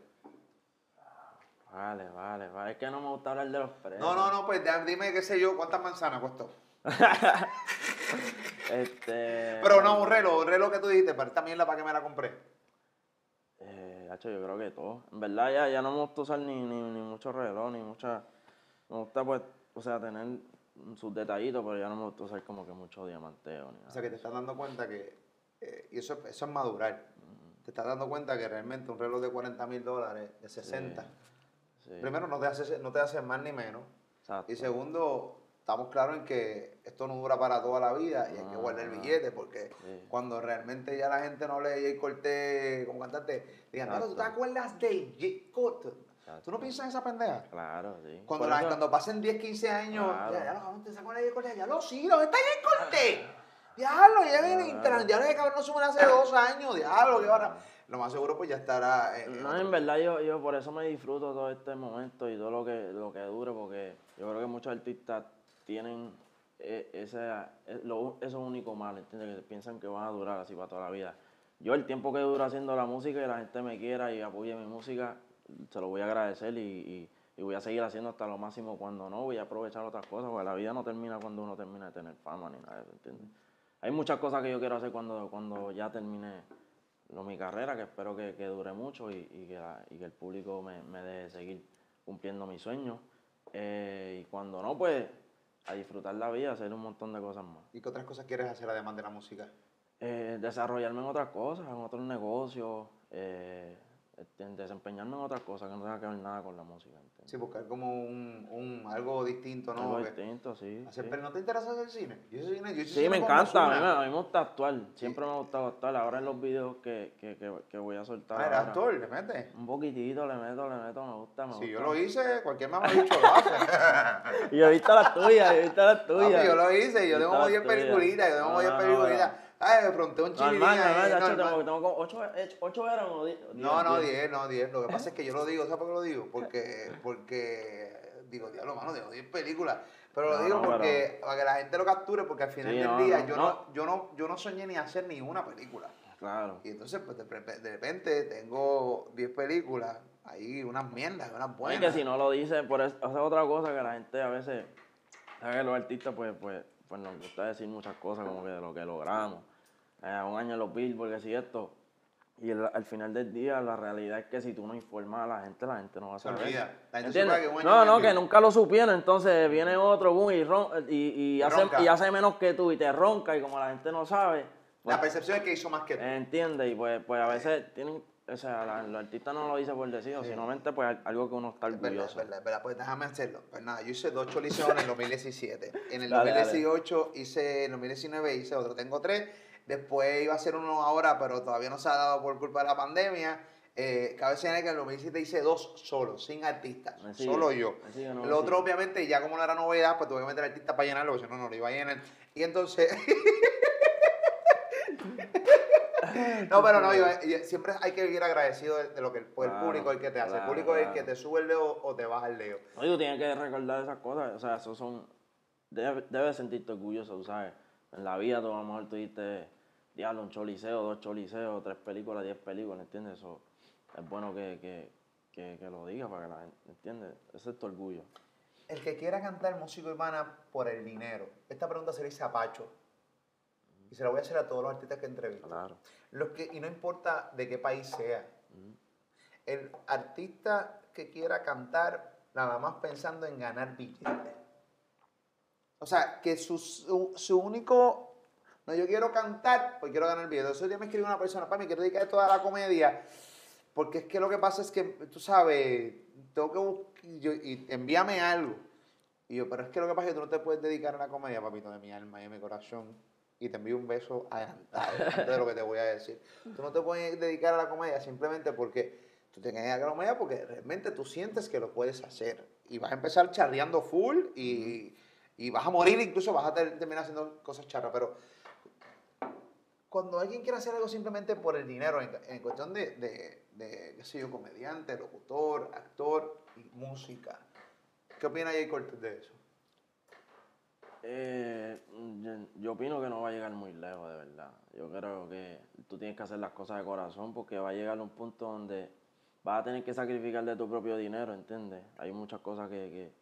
Vale, vale, vale. Es que no me gusta hablar de los precios. No, no, no, pues dime, qué sé yo, cuántas manzanas costó. *laughs* Este. Pero no, un reloj, un reloj que tú dijiste, pero esta mierda para que me la compré. Eh, yo creo que todo. En verdad ya, ya no me gusta usar ni, ni, ni mucho reloj, ni mucha... Me gusta pues, o sea, tener sus detallitos, pero ya no me gusta usar como que mucho diamanteo ni nada. O sea que te estás dando cuenta que, eh, y eso, eso es madurar, te estás dando cuenta que realmente un reloj de 40 mil dólares, de 60, Sí, primero no te, hace, no te hace más ni menos, exacto. y segundo, estamos claros en que esto no dura para toda la vida y hay que guardar el billete porque Sí. cuando realmente ya la gente no de Jay Cortés como cantante, digan, no, ¿tú te acuerdas de Jay Cortés? ¿Tú no piensas en esa pendeja? Claro, sí. Cuando, la- cuando pasen 10, 15 años, Claro. ya, ya los cabrón te sacan Cortés, ya lo sí, ¿dónde está Jay Cortés? Diablo, ya el Claro. Instagram, ya que cabrón no suben hace dos años, diablo, que ahora. Lo más seguro pues ya estará. eh, No, en verdad yo, yo por eso me disfruto todo este momento y todo lo que, lo que dure, porque yo creo que muchos artistas tienen eh, ese, eh, lo- eso es único mal, ¿entiendes? Que piensan que van a durar así para toda la vida. Yo el tiempo que dura haciendo la música y la gente me quiera y apoye mi música, se lo voy a agradecer y, y- y voy a seguir haciendo hasta lo máximo. Cuando no, voy a aprovechar otras cosas, porque la vida no termina cuando uno termina de tener fama ni nada ¿entiendes? Hay muchas cosas que yo quiero hacer cuando, cuando ya termine lo, mi carrera, que espero que, que dure mucho y, y que, la- y que el público me, me deje seguir cumpliendo mis sueños. Eh, y cuando no, pues a disfrutar la vida, hacer un montón de cosas más. ¿Y qué otras cosas quieres hacer además de la música? Eh, desarrollarme en otras cosas, en otros negocios, eh, este, desempeñarme en otras cosas que no tenga que ver nada con la música. ¿entiendes? Sí, buscar como un, un algo distinto, ¿no? Algo distinto, sí. hacer- sí. Pero ¿no te interesa hacer cine? Yo hice cine, yo hice Sí, cine me encanta, a mí a mí me gusta actuar, siempre me ha gustado actuar, ahora en los videos que, que, que, que voy a soltar. Ah, eres ahora, actor, le metes. Un poquitito, le meto, le meto, me gusta, me Si yo lo hice, cualquier mamabicho lo hace. *laughs* Y yo he visto las tuyas, yo he visto las tuyas. Yo lo hice, yo tengo como Está 10 tuya. películitas, yo tengo como No, 10 no, no, películas. Ay, me fronté un Normal, chililín normal, ahí, Nacho, normal. tengo, tengo como ocho, eh, ocho eran o diez. No, no, diez. 10, no, 10. Lo que pasa es que yo lo digo, ¿sabes por qué lo digo? *laughs* Porque, porque digo, diablo, mano, tengo 10 películas. Pero lo digo no, porque, para que la gente lo capture, porque al final Sí, del no, día yo, no. yo, no, yo no soñé ni hacer ni una película. Claro. Y entonces, pues de, repe- de repente tengo 10 películas, ahí unas mierdas, unas buenas. que si no lo dice, por eso, es otra cosa que la gente a veces, sabe que los artistas pues, pues, pues nos gusta decir muchas cosas como que de lo que logramos. Eh, un año los Billboard, que si esto. Y el- al final del día la realidad es que si tú no informas a la gente, la gente no va a saber. olvida. La gente que año No, no, que nunca lo supieron, entonces viene otro boom y, ron- y, y, hace, y hace menos que tú y te ronca y como la gente no sabe, pues, La percepción es que hizo más que tú. entiende y pues, pues a veces tienen, o sea, la- los artistas no lo dicen por decir, sino mente pues algo que uno está es orgulloso. verdad, es verdad. Pues déjame hacerlo. Pues nada, yo hice dos choliseos en el *laughs* 2017. En el Dale, dale. 2018 hice, en el 2019 hice otro, tengo tres. Después iba a hacer uno ahora, pero todavía no se ha dado por culpa de la pandemia. Eh, cabe señalar que en el 2017 hice dos solos, sin artistas, solo yo. no el otro, obviamente, ya como no era novedad, pues tuve que meter artistas para llenarlo, porque si no, no lo iba a llenar. Y entonces. *laughs* no, pero no, yo- yo- siempre hay que vivir agradecido de, de lo que el, pues, el público es el que te hace. el claro, público es el que te sube el dedo o te baja el dedo. Oye, tú tienes que recordar esas cosas, o sea, eso son, debes, debes sentirte orgulloso, sabes. En la vida tú a lo mejor tuviste, diablo, un choliseo, dos choliseos, tres películas, diez películas, ¿entiendes? Eso es bueno que, que, que, que lo digas para que la gente, ¿entiendes? Ese es tu orgullo. El que quiera cantar música urbana por el dinero. Esta pregunta se le hice a Pacho. Y se la voy a hacer a todos los artistas que entrevisto. Claro. Los que, y no importa de qué país sea. El artista que quiera cantar nada más pensando en ganar billetes. O sea, que su, su, su único... No, yo quiero cantar, pues quiero ganar billetes. Entonces, día me escribió una persona, para mí, quiero dedicar toda la comedia. Porque es que lo que pasa es que, tú sabes, tengo que buscar, yo- y envíame algo. Y yo, pero es que lo que pasa es que tú no te puedes dedicar a la comedia, papito, de mi alma y de mi corazón. Y te envío un beso adelantado *laughs* antes de lo que te voy a decir. Tú no te puedes dedicar a la comedia simplemente porque tú te quedas a la comedia porque realmente tú sientes que lo puedes hacer. Y vas a empezar charreando full y, y vas a morir, incluso vas a ter- terminar haciendo cosas charras. Pero cuando alguien quiere hacer algo simplemente por el dinero, en, en cuestión de, de, de, qué comediante, locutor, actor y música, ¿qué opina de eso? Eh, yo, opino que no va a llegar muy lejos, de verdad. Yo creo que tú tienes que hacer las cosas de corazón porque va a llegar un punto donde vas a tener que sacrificar de tu propio dinero, ¿entiendes? Hay muchas cosas que,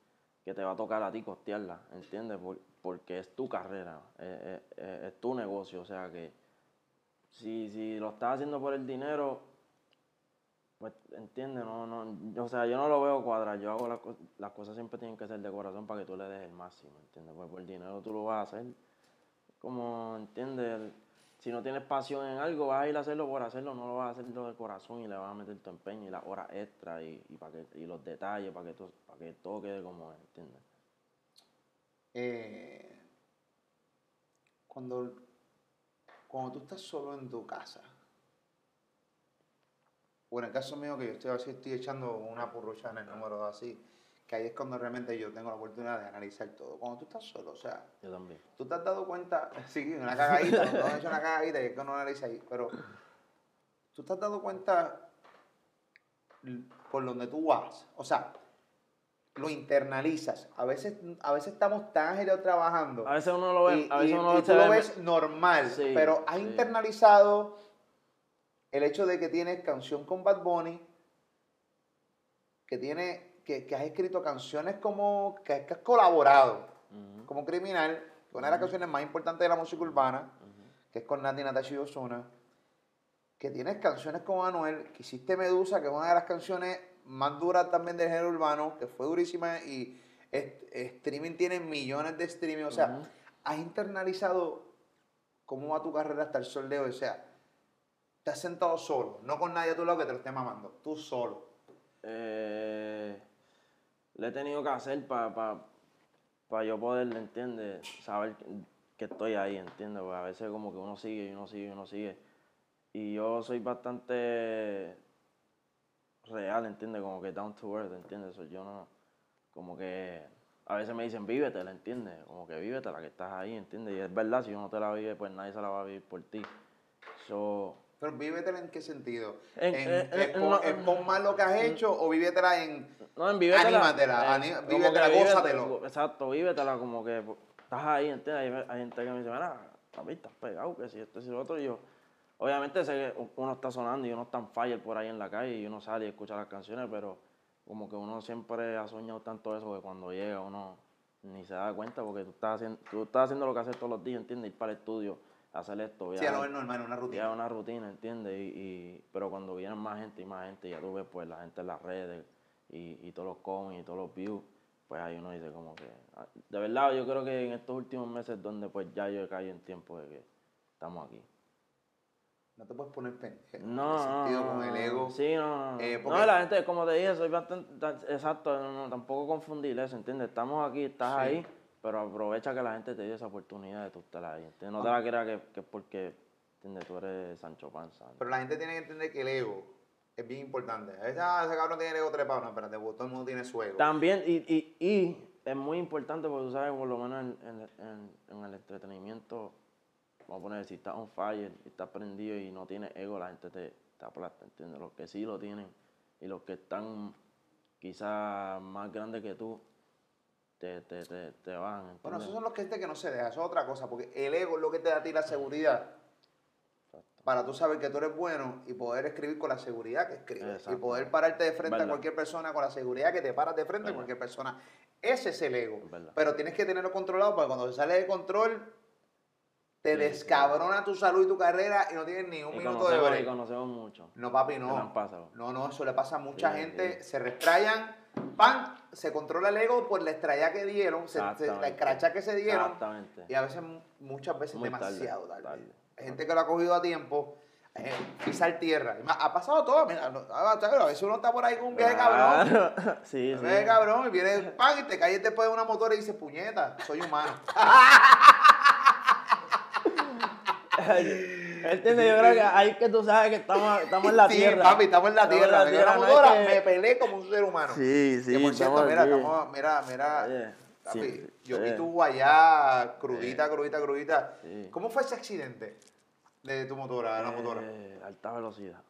te va a tocar a ti costearlas, ¿entiendes? Por- porque es tu carrera, es tu negocio, o sea que si, si lo estás haciendo por el dinero, pues entiende, no, no, o sea, yo no lo veo cuadrado, yo hago las, las cosas siempre tienen que ser de corazón para que tú le des el máximo, ¿entiendes? Pues por el dinero tú lo vas a hacer, como, ¿entiendes? Si no tienes pasión en algo, vas a ir a hacerlo por hacerlo, no lo vas a hacerlo de corazón y le vas a meter tu empeño y las horas extra y, y, para que, y los detalles para que, para que todo quede como es, ¿entiendes? Eh, cuando, cuando tú estás solo en tu casa, o en el caso mío que yo estoy así, estoy echando una purrucha en el número así, que ahí es cuando realmente yo tengo la oportunidad de analizar todo. Cuando tú estás solo, o sea, Yo también. tú te has dado cuenta, *laughs* sí, una cagadita, no has hecho una cagadita y es que no analiza ahí, pero tú te has dado cuenta por donde tú vas, o sea, lo internalizas. A veces, a veces estamos tan agitados trabajando. A veces uno lo ve, y, a veces y- uno y se tú lo ve- ves normal, Sí, pero has sí. internalizado el hecho de que tienes canción con Bad Bunny, que tiene, que, que has escrito canciones como que, que has colaborado Ujú, como criminal, que una de las canciones más importantes de la música urbana, que es con Nati Natasha y Ozuna, que tienes canciones con Anuel, que hiciste Medusa, que es una de las canciones más duras también del género urbano, que fue durísima y streaming tiene millones de streaming, o sea, has internalizado cómo va tu carrera hasta el sol de hoy, o sea, te has sentado solo, no con nadie a tu lado que te lo esté mamando, tú solo. eh, le he tenido que hacer para yo poder, ¿entiendes? Saber que, que estoy ahí, ¿entiendes? Porque a veces como que uno sigue y uno sigue y uno sigue. Y yo soy bastante real, ¿entiendes? Como que down to earth, ¿entiendes? So, yo no, como que a veces me dicen, vívetela, ¿entiendes? Como que vívetela, que estás ahí, ¿entiendes? Y es verdad, si uno te la vive, pues nadie se la va a vivir por ti. So, Pero vívetela en qué sentido? En- ¿En, eh, eh, es no, es con más lo que has hecho o vívetela en No, en vívetela. Anímatela, aní- vívetela, vívete- gózatelo. Exacto, vívetela, como que estás ahí, ¿entiendes? Hay, hay gente que me dice, mira, papi, estás pegado, que si esto, si lo otro. Y yo, obviamente sé que uno está sonando y uno está en fire por ahí en la calle y uno sale y escucha las canciones, pero como que uno siempre ha soñado tanto eso que cuando llega uno ni se da cuenta porque tú estás haciendo, tú estás haciendo lo que haces todos los días, ¿entiendes? Ir para el estudio, hacer esto, Sí, a lo ver normal, una Ya rutina. es una rutina, ¿entiendes? Y, y- pero cuando vienen más gente y más gente, ya tú ves pues la gente en las redes y, y todos los comments y todos los views, pues ahí uno dice como que... ah, De verdad, yo creo que en estos últimos meses donde pues ya yo he caído en tiempo de que estamos aquí. No te puedes poner pendejo. No, sentido no, con el ego. Sí, no, no. Eh, no, porque- la gente, como te dije, soy bastante... tan- Exacto, no, no, tampoco confundir eso, ¿entiendes? Estamos aquí, estás Sí. ahí, pero aprovecha que la gente te dio esa oportunidad de tú estar ahí, ¿entiendes? No te Ah. la creas que, que es porque, ¿entiendes? Tú eres Sancho Panza. Pero la gente tiene que entender que el ego es bien importante. A veces, ah, ese cabrón tiene el ego trepado. No, espérate, todo el mundo tiene su ego. También, y, y, y es muy importante porque tú sabes, por lo menos en, en- en- en el entretenimiento, vamos a poner, si estás on fire y estás prendido y no tienes ego, la gente te, te aplasta, ¿entiendes? Los que sí lo tienen y los que están quizás más grandes que tú, te, te, te, te bajan, Bueno, ¿entiendes? esos son los que que no se deja. Eso es otra cosa. Porque el ego es lo que te da a ti la seguridad. Exacto. Para tú saber que tú eres bueno y poder escribir con la seguridad que escribes. Y Exacto. poder pararte de frente a Verdad. cualquier persona con la seguridad que te paras de frente a Verdad. cualquier persona. Ese es el ego. Verdad. Pero tienes que tenerlo controlado porque cuando se sale de control, te Sí, descabrona tu salud y tu carrera y no tienes ni un Y minuto de y break. conocemos mucho. No, papi, no. No, no, eso le pasa a mucha Sí, gente. sí. Se restrayan, ¡pam! Se controla el ego por la estrella que dieron, se- se- la escracha que se dieron. Exactamente. Y a veces, muchas veces Muy demasiado tarde. tarde. Hay gente que lo ha cogido a tiempo, eh, pisar tierra. Ha pasado todo, mira, no- a veces uno está por ahí con un viaje cabrón. *laughs* Sí, Un sí. viaje cabrón, y viene, ¡pam! y te caes después de una motora y dices, puñeta, soy humano. *laughs* ¿Entiendes? Yo creo que ahí es que tú sabes que estamos, estamos en la *laughs* sí, tierra. papi, estamos en la Estamos tierra. en la tierra, no que- me peleé como un ser humano. Sí, sí. Que por cierto, mira, estamos- mira, mira, Oye, papi, sí, yo vi tu allá crudita, crudita, crudita. Sí. ¿Cómo fue ese accidente de tu motora, de la motora? Eh, alta velocidad,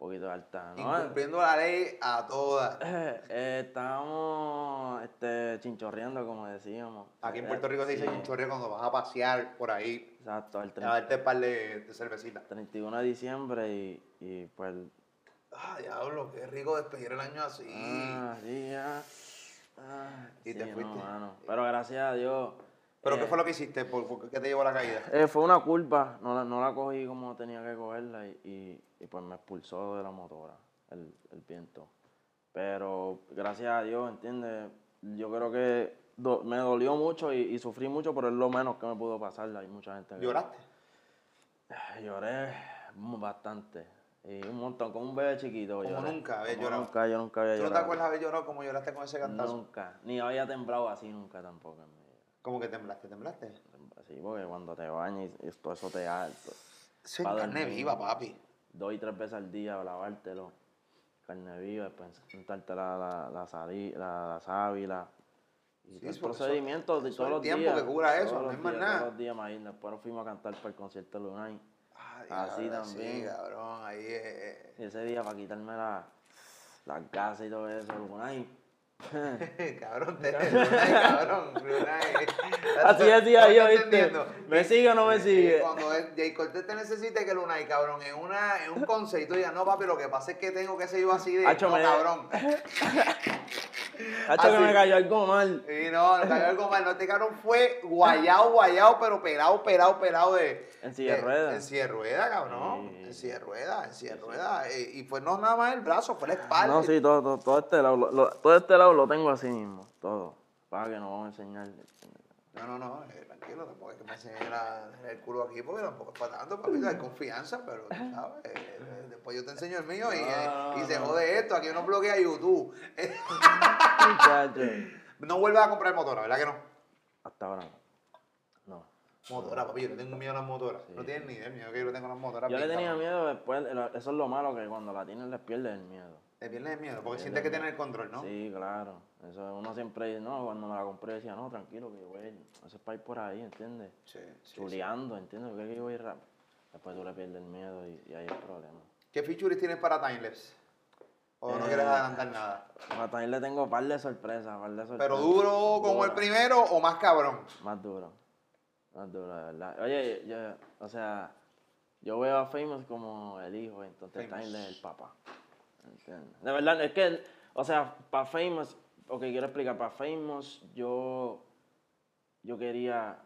poquito alta. ¿no? Incumpliendo la ley a todas. *laughs* Eh, eh, estábamos este, chinchorreando, como decíamos. Aquí en Eh, Puerto Rico se dice sí, cuando vas a pasear por ahí, Exacto, el a 30 darte un par de, de cervecitas. 31 de diciembre y, y pues... Ah, diablo, qué rico despedir el año así. Ah, sí, ya. Ah, Y sí, te no, fuiste. mano. Pero gracias a Dios. ¿Pero eh, qué fue lo que hiciste? ¿Por, por qué te llevó la caída? Eh, fue una curva, no la, no la cogí como tenía que cogerla y, y- y, pues me expulsó de la motora el, el viento. Pero gracias a Dios, ¿entiendes? Yo creo que do- me dolió mucho y, y sufrí mucho, pero es lo menos que me pudo pasar. Hay mucha gente que... ¿Lloraste? Lloré bastante. Y un montón, como un bebé chiquito. Como lloré. nunca había llorado. Nunca, yo nunca había ¿Tú no te llorado. acuerdas haber llorado como lloraste con ese cantazo? Nunca. Ni había temblado así nunca tampoco en mi vida. ¿Cómo que temblaste? ¿Temblaste? Sí, porque cuando te bañas y todo eso te da... Eso es Pa' carne dormir. viva, papi. dos y tres veces al día lavártelo. Carne viva, después untarte la, la, la, sali- la, la sábila. Y Sí, el porque eso- procedimiento de todos es el los tiempo días. que cura eso, no los es más días, nada. Todos los días, imagínate. Después nos fuimos a cantar para el concierto de Lunay. Ah, Así diablo, también. Sí, cabrón, ahí eh, Y ese día para quitarme la, las gasas y todo eso, Lunay, *laughs* cabrón, te, cabrón, Lunay. *laughs* Así decía ¿Estás yo, ¿viste? ¿Me sigue o no me sigue? Cuando Jay Cortez te necesite que Lunay, cabrón, en, una, en un tú digas, no, papi, lo que pasa es que tengo que ser yo así de. Hacho, no, me- cabrón. Hacho, que me cayó algo mal. Y no, no cayó algo mal. No, este cabrón fue guayado, guayado, pero pelado, pelado, pelado de. En silla de ruedas. En silla de ruedas, cabrón. Sí. En silla de ruedas, en silla de ruedas. Y, y pues no nada más el brazo, fue la espalda. No, sí, todo, todo, todo este lado, lo- todo este lado lo tengo así mismo, todo. Para que nos vamos a enseñar. No, no, no, eh, tranquilo, tampoco es que me enseñe la- el culo aquí porque tampoco es para tanto, papi, hay confianza, pero tú sabes, eh, eh, después yo te enseño el mío y, No, y se no. jode esto, aquí uno bloquea YouTube. *laughs* No vuelvas a comprar motora, ¿verdad que no? Hasta ahora no. Motora, papi, yo le tengo miedo a las motoras. No tienes ni idea miedo que yo le tengo a las motoras. Yo le tenía cabrón. miedo después, eso es lo malo, que cuando la tienes les pierdes el miedo. Te pierdes el miedo, porque sientes que tienes el control, ¿no? Sí, claro. Eso uno siempre dice, no, cuando me la compré decía, no, tranquilo, que ir, eso es para ir por ahí, ¿entiendes? Sí, sí, sí. Chuleando, ¿entiendes? Porque yo voy rápido. Después tú le pierdes el miedo y, y ahí hay el problema. ¿Qué features tienes para Timelapse? ¿O no Eh, quieres adelantar nada? A también le tengo un par de sorpresas, par de sorpresas. ¿Pero duro como el primero o más cabrón? Más duro. Duro, de verdad. Oye, yo, o sea, yo veo a Famous como el hijo, entonces. Tyler es el papá. ¿Entiendes? De verdad, es que, o sea, para Famous, ok, quiero explicar, para Famous yo, yo quería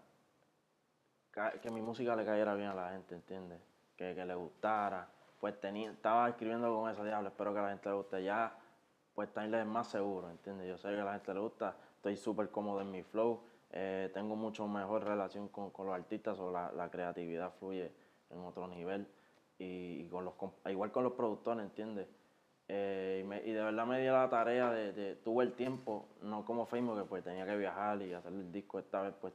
que mi música le cayera bien a la gente, ¿entiendes? Que, que le gustara. Pues tenía, estaba escribiendo con eso, diablo, espero que a la gente le guste. Ya, pues Tyler es más seguro, ¿entiendes? Yo sé que a la gente le gusta, estoy súper cómodo en mi flow, eh, tengo mucho mejor relación con, con los artistas, o la, la creatividad fluye en otro nivel. Y, y con los, igual con los productores, ¿entiendes? Eh, y, de verdad me dio la tarea de, de- tuve el tiempo, no como Facebook, que pues tenía que viajar y hacer el disco esta vez, pues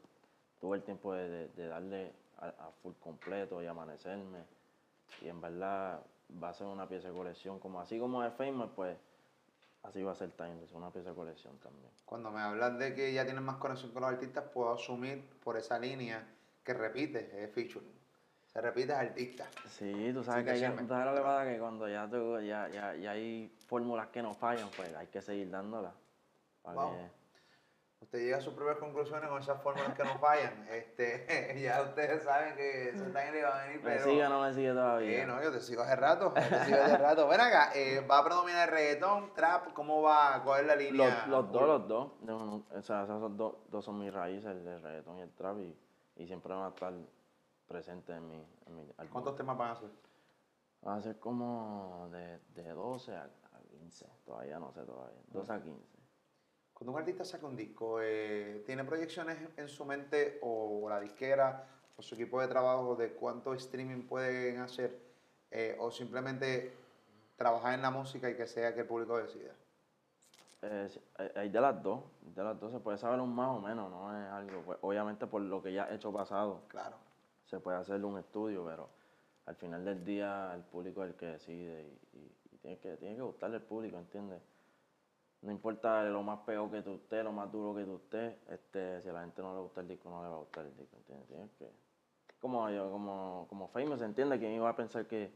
tuve el tiempo de, de- de darle a, full completo y amanecerme. Y en verdad va a ser una pieza de colección, como así como es Famous, pues así va a ser Timeless, una pieza de colección también. Cuando me hablas de que ya tienes más conexión con los artistas, puedo asumir por esa línea que repites, es featuring. Se repite es artista. Sí, tú sabes que hay- decirme. tú sabes lo que pasa que cuando ya, tú- ya, ya, ya hay fórmulas que no fallan, pues hay que seguir dándolas. que- Usted llega a sus propias conclusiones con esas fórmulas que no fallan. *laughs* Este, *laughs* ya ustedes saben que ese time le va a venir, ¿Me pero... sigue o no me sigue todavía? Sí, no, yo te sigo hace rato, yo te sigo hace rato. Ven acá, eh, ¿va a predominar el reggaetón, trap? ¿Cómo va? ¿Cuál es la línea? Los, los dos, los dos. No, no, o sea, esos dos, dos son mis raíces, el, reggaetón y el trap, y, y siempre van a estar presentes en mi, en mi. ¿Cuántos temas van a hacer? Van a ser como de, de 12 a, a 15, todavía no sé todavía, 12 a 15. Cuando un artista saca un disco, eh, ¿tiene proyecciones en su mente o la disquera o su equipo de trabajo de cuánto streaming pueden hacer? eh, ¿O simplemente trabajar en la música y que sea que el público decida? Eh, hay- hay de las dos, de las dos se puede saber un más o menos, no es algo, pues, obviamente por lo que ya he hecho pasado, Claro. se puede hacer un estudio, pero al final del día el público es el que decide y, y- y tiene, que, tiene que gustarle al público, ¿entiendes? No importa lo más pegado que tú estés, lo más duro que tú estés, este, si a la gente no le gusta el disco, no le va a gustar el disco, ¿entiendes? Que, como yo, como, como Famous, ¿entiendes? ¿Quién iba a pensar que,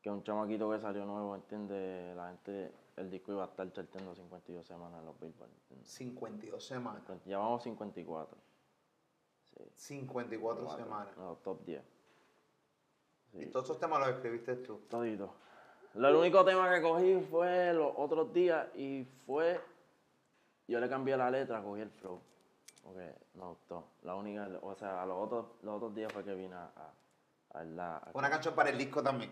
que un chamaquito que salió nuevo, ¿entiendes? La gente, el disco iba a estar charteando 52 semanas en los Billboard, ¿entiendes? 52 semanas. Ya vamos 54. Sí. 54 semanas. No, top 10. Y todos esos temas los escribiste tú. todito. Lo el único tema que cogí fue los otros días y fue. Yo le cambié la letra, cogí el flow. Porque me gustó. La única, o sea, los otros, los otros días fue que vine a, a, a la. a- Una canción para el disco también.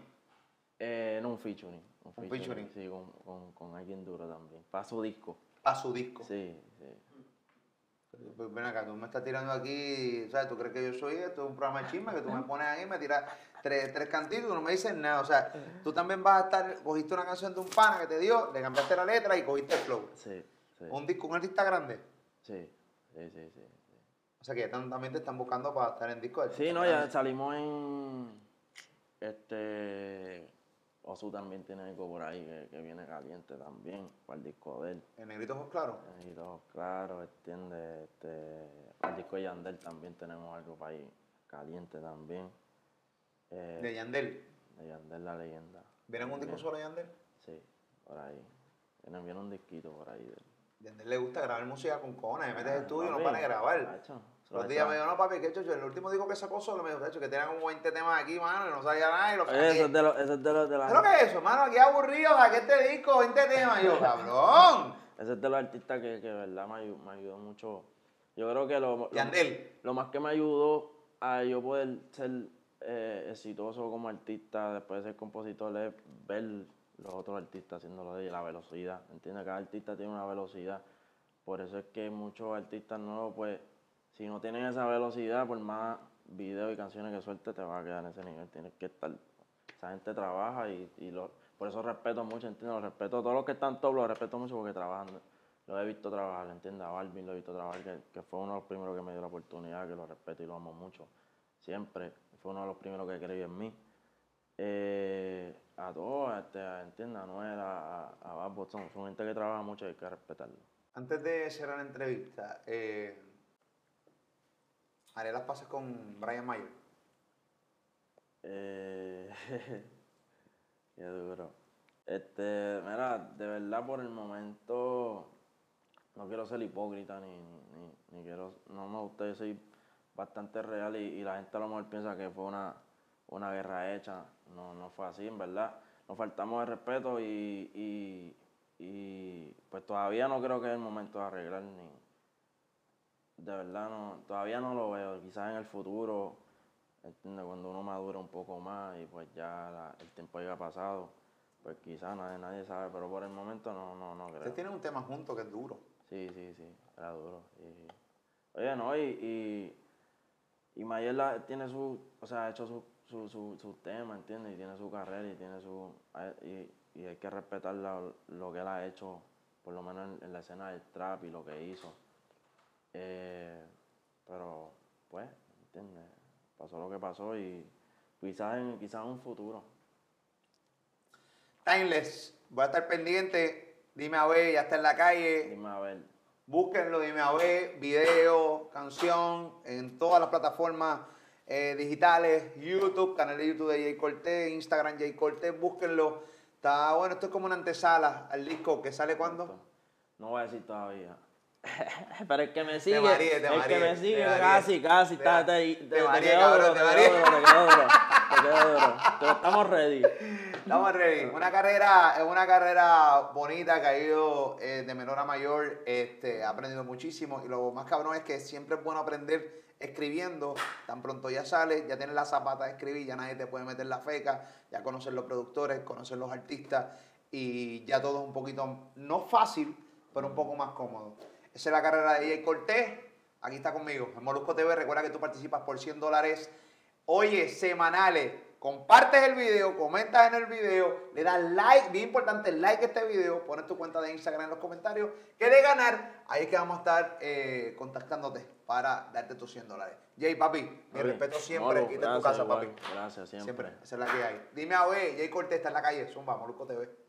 eh, no un featuring. Un Un featuring. Sí, con, con, con alguien duro también. Para su disco. A su disco. Sí, sí. Pues ven acá, tú me estás tirando aquí, ¿sabes? ¿Tú crees que yo soy esto? Es un programa de chisme que tú me pones ahí, me tiras tres, tres cantitos y no me dices nada. O sea, tú también vas a estar, cogiste una canción de un pana que te dio, le cambiaste la letra y cogiste el flow. Sí, sí. Un disco, un artista grande. Sí, sí, sí, sí. O sea que ya tam- también te están buscando para estar en disco Sí, no, ya salimos en. Este. Osu también tiene algo por ahí que, que viene caliente también, para el disco de él. En negrito ojos claros. Y todo claro, entiende. Este, el disco de Yandel también tenemos algo para ahí caliente también. Eh, De Yandel. de Yandel la leyenda. ¿Viene un disco solo de Yandel? Sí, por ahí. Viene, viene un disquito por ahí. Yandel le gusta grabar música con cojones, mete el Ah, estudio y no para grabar. Los lo días me dijo, no papi, que hecho el último disco que sacó solo, me dijo, hecho, que tenían como 20 temas aquí, mano, y no sabía nada, y lo Oye, eso es de los, eso es de los, de la- ¿Sabes lo que es eso, mano? Aquí aburrido, saqué este disco, 20 temas, y yo, cabrón. ese es de los artistas que, que verdad me ayudó, me ayudó mucho. Yo creo que lo, lo- lo más que me ayudó a yo poder ser eh, exitoso como artista, después de ser compositor, es ver los otros artistas haciéndolo de la velocidad. ¿Entiendes? Cada artista tiene una velocidad. Por eso es que muchos artistas nuevos, pues, si no tienen esa velocidad, por más videos y canciones que suelte, te va a quedar en ese nivel. Tienes que estar. Esa gente trabaja y, y lo- por eso respeto mucho, ¿entiendes? Los respeto, todos los que están top los respeto mucho porque trabajan. Lo he visto trabajar, ¿entiendes? A Balvin lo he visto trabajar, que, que fue uno de los primeros que me dio la oportunidad, que lo respeto y lo amo mucho. Siempre. Fue uno de los primeros que creyó en mí. Eh, a todos, este, a, ¿entiendes? A Noel, a, a, Babbo, son, son gente que trabaja mucho y hay que respetarlo. antes de cerrar la entrevista, eh, haré las pases con Brian Mayer. Eh, *laughs* qué duro. Este, mira, de verdad por el momento no quiero ser hipócrita ni, ni, ni quiero, no me gusta, yo soy bastante real y, y la gente a lo mejor piensa que fue una, una guerra hecha. No, no fue así, en verdad. Nos faltamos de respeto y, y, y pues todavía no creo que es el momento de arreglar ni, de verdad no, todavía no lo veo. Quizás en el futuro, ¿entiendes? Cuando uno madura un poco más y pues ya la- el tiempo haya pasado, pues quizás nadie, nadie sabe, pero por el momento no, no, no creo. Ustedes tienen un tema junto que es duro. Sí, sí, sí, era duro. Y, oye, no, y, y, y Mayela tiene su, o sea, ha hecho su, su, su, su tema, ¿entiendes? Y tiene su carrera y tiene su, y, y hay que respetar la- lo que él ha hecho, por lo menos en, en la escena del trap y lo que hizo. Eh, pero, pues, ¿entiendes? Pasó lo que pasó y quizás en, quizás en un futuro. Timeless, voy a estar pendiente. Dime a ver, ya está en la calle. Dime a ver. Búsquenlo, dime a ver, video, canción, en todas las plataformas eh, digitales, YouTube, canal de YouTube de Jay Cortés, Instagram Jay Cortés, búsquenlo. Está bueno, esto es como una antesala al disco que sale cuando. No voy a decir todavía. *laughs* Pero el que me sigue, el que me sigue casi, casi, Te está, te, te te, cabrón, duro, te te duro, te quedó duro, te duro. *laughs* Estamos ready. Estamos ready. Una carrera, es una carrera bonita que ha ido eh, de menor a mayor. Este, ha aprendido muchísimo. Y lo más cabrón es que siempre es bueno aprender escribiendo. Tan pronto ya sale, ya tienes la zapata de escribir, ya nadie te puede meter la feca, ya conocer los productores, conocer los artistas. Y ya todo es un poquito, no fácil, pero un poco más cómodo. Esa es la carrera de Jay Cortés. Aquí está conmigo, en Molusco TV. Recuerda que tú participas por 100 dólares. Oye, semanales. Compartes el video, comentas en el video, le das like, bien importante, like a este video, pones tu cuenta de Instagram en los comentarios. Que de ganar, ahí es que vamos a estar eh, contactándote para darte tus 100 dólares. Jay, papi, mi respeto siempre. Es tu casa, igual. papi. Gracias, siempre. Siempre, esa es la que hay. Dime a ver, Jay Cortés está en la calle, Zumba, Molusco TV.